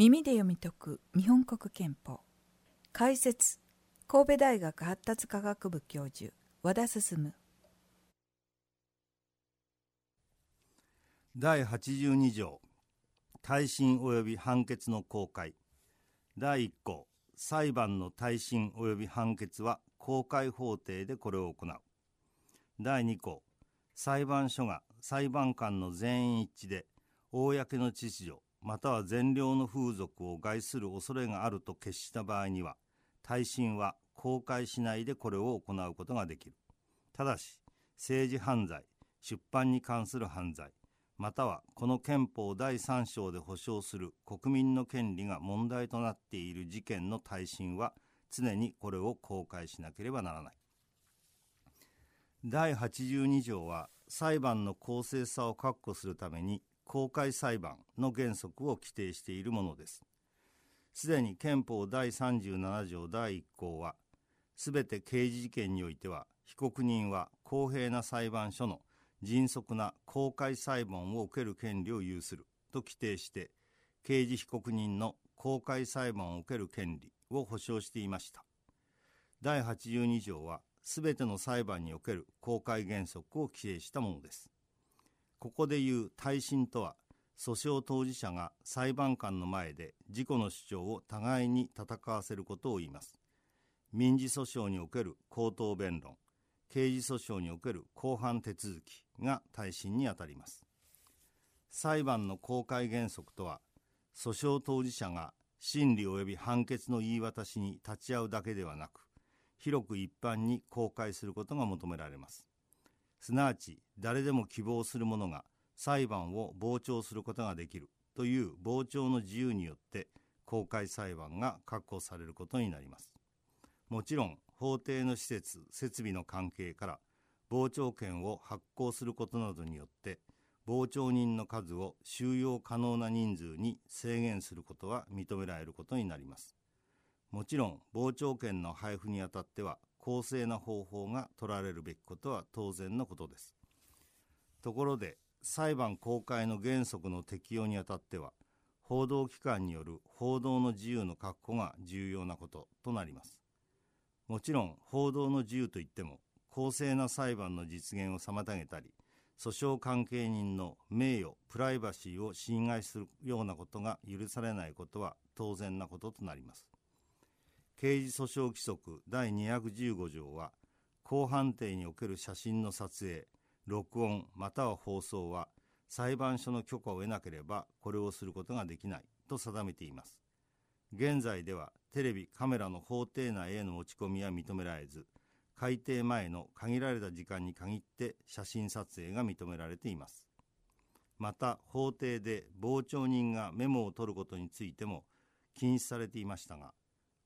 耳で読み解く日本国憲法。解説神戸大学発達科学部教授和田進。第82条耐震及び判決の公開。第1項裁判の耐震及び判決は公開法廷でこれを行う。第2項裁判所が裁判官の全員一致で公の秩序または善良の風俗を害する恐れがあると決した場合には耐震は公開しないでこれを行うことができる。ただし政治犯罪出版に関する犯罪またはこの憲法第3章で保障する国民の権利が問題となっている事件の耐震は常にこれを公開しなければならない。第82条は裁判の公正さを確保するために公開裁判の原則を規定しているものです。すでに憲法第37条第1項は、すべて刑事事件においては、被告人は公平な裁判所の迅速な公開裁判を受ける権利を有すると規定して、刑事被告人の公開裁判を受ける権利を保障していました。第82条は、すべての裁判における公開原則を規定したものです。ここでいう耐震とは訴訟当事者が裁判官の前で自己の主張を互いに戦わせることを言います。民事訴訟における口頭弁論刑事訴訟における公判手続きが耐震にあたります。裁判の公開原則とは訴訟当事者が審理及び判決の言い渡しに立ち会うだけではなく広く一般に公開することが求められます。すなわち誰でも希望する者が裁判を傍聴することができるという傍聴の自由によって公開裁判が確保されることになります。もちろん法廷の施設設備の関係から傍聴券を発行することなどによって傍聴人の数を収容可能な人数に制限することは認められることになります。もちろん傍聴券の配布にあたっては公正な方法が取られるべきことは当然のことです。ところで裁判公開の原則の適用にあたっては報道機関による報道の自由の確保が重要なこととなります。もちろん報道の自由といっても公正な裁判の実現を妨げたり訴訟関係人の名誉プライバシーを侵害するようなことが許されないことは当然なこととなります。刑事訴訟規則第215条は公判定における写真の撮影録音または放送は裁判所の許可を得なければこれをすることができないと定めています。現在ではテレビカメラの法廷内への持ち込みは認められず改定前の限られた時間に限って写真撮影が認められています。また法廷で傍聴人がメモを取ることについても禁止されていましたが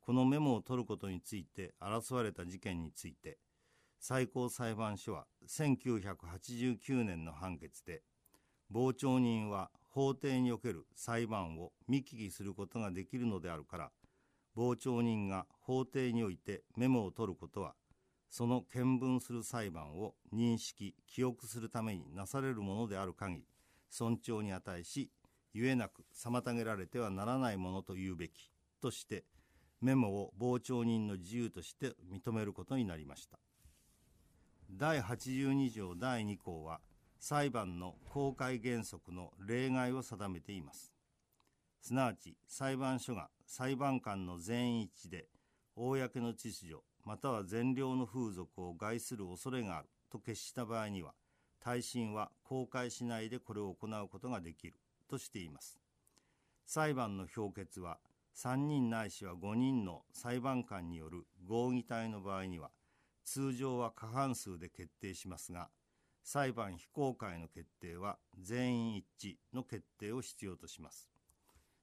このメモを取ることについて争われた事件について最高裁判所は1989年の判決で傍聴人は法廷における裁判を見聞きすることができるのであるから傍聴人が法廷においてメモを取ることはその見聞する裁判を認識記憶するためになされるものである限り尊重に値しゆえなく妨げられてはならないものと言うべきとしてメモを傍聴人の自由として認めることになりました。第82条第2項は裁判の公開原則の例外を定めています。すなわち裁判所が裁判官の全員一致で公の秩序または善良の風俗を害する恐れがあると決した場合には耐震は公開しないでこれを行うことができるとしています。裁判の評決は3人ないしは5人の裁判官による合議体の場合には通常は過半数で決定しますが裁判非公開の決定は全員一致の決定を必要とします。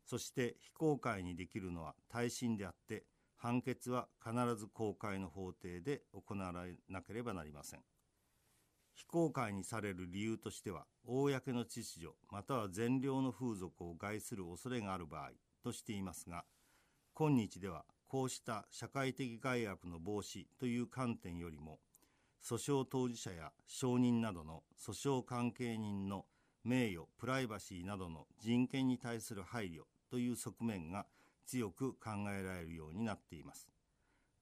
そして非公開にできるのは耐震であって判決は必ず公開の法廷で行われなければなりません。非公開にされる理由としては公の秩序または善良の風俗を害する恐れがある場合としていますが今日ではこうした社会的害悪の防止という観点よりも訴訟当事者や証人などの訴訟関係人の名誉プライバシーなどの人権に対する配慮という側面が強く考えられるようになっています。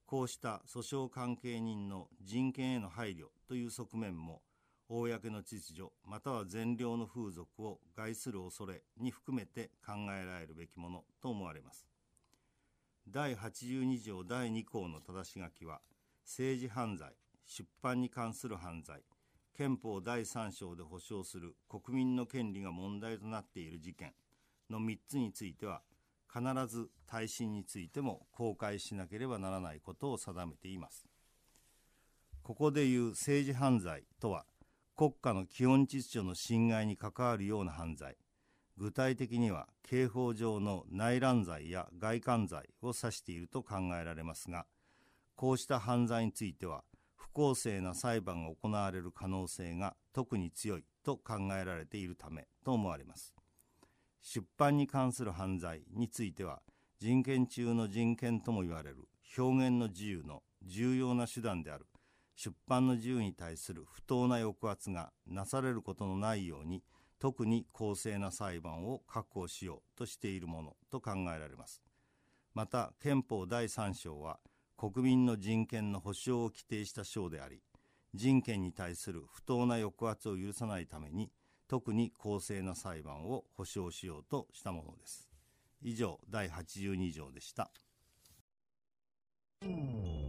こうした訴訟関係人の人権への配慮という側面も公の秩序または善良の風俗を害する恐れに含めて考えられるべきものと思われます。第82条第2項の正し書きは政治犯罪出版に関する犯罪憲法第3章で保障する国民の権利が問題となっている事件の3つについては必ず耐震についても公開しなければならないことを定めています。ここでいう政治犯罪とは国家の基本秩序の侵害に関わるような犯罪。具体的には刑法上の内乱罪や外観罪を指していると考えられますがこうした犯罪については不公正な裁判が行われる可能性が特に強いと考えられているためと思われます。出版に関する犯罪については人権中の人権とも言われる表現の自由の重要な手段である出版の自由に対する不当な抑圧がなされることのないように特に公正な裁判を確保しようとしているものと考えられます。また憲法第3章は国民の人権の保障を規定した章であり人権に対する不当な抑圧を許さないために特に公正な裁判を保障しようとしたものです。以上第82条でした、うん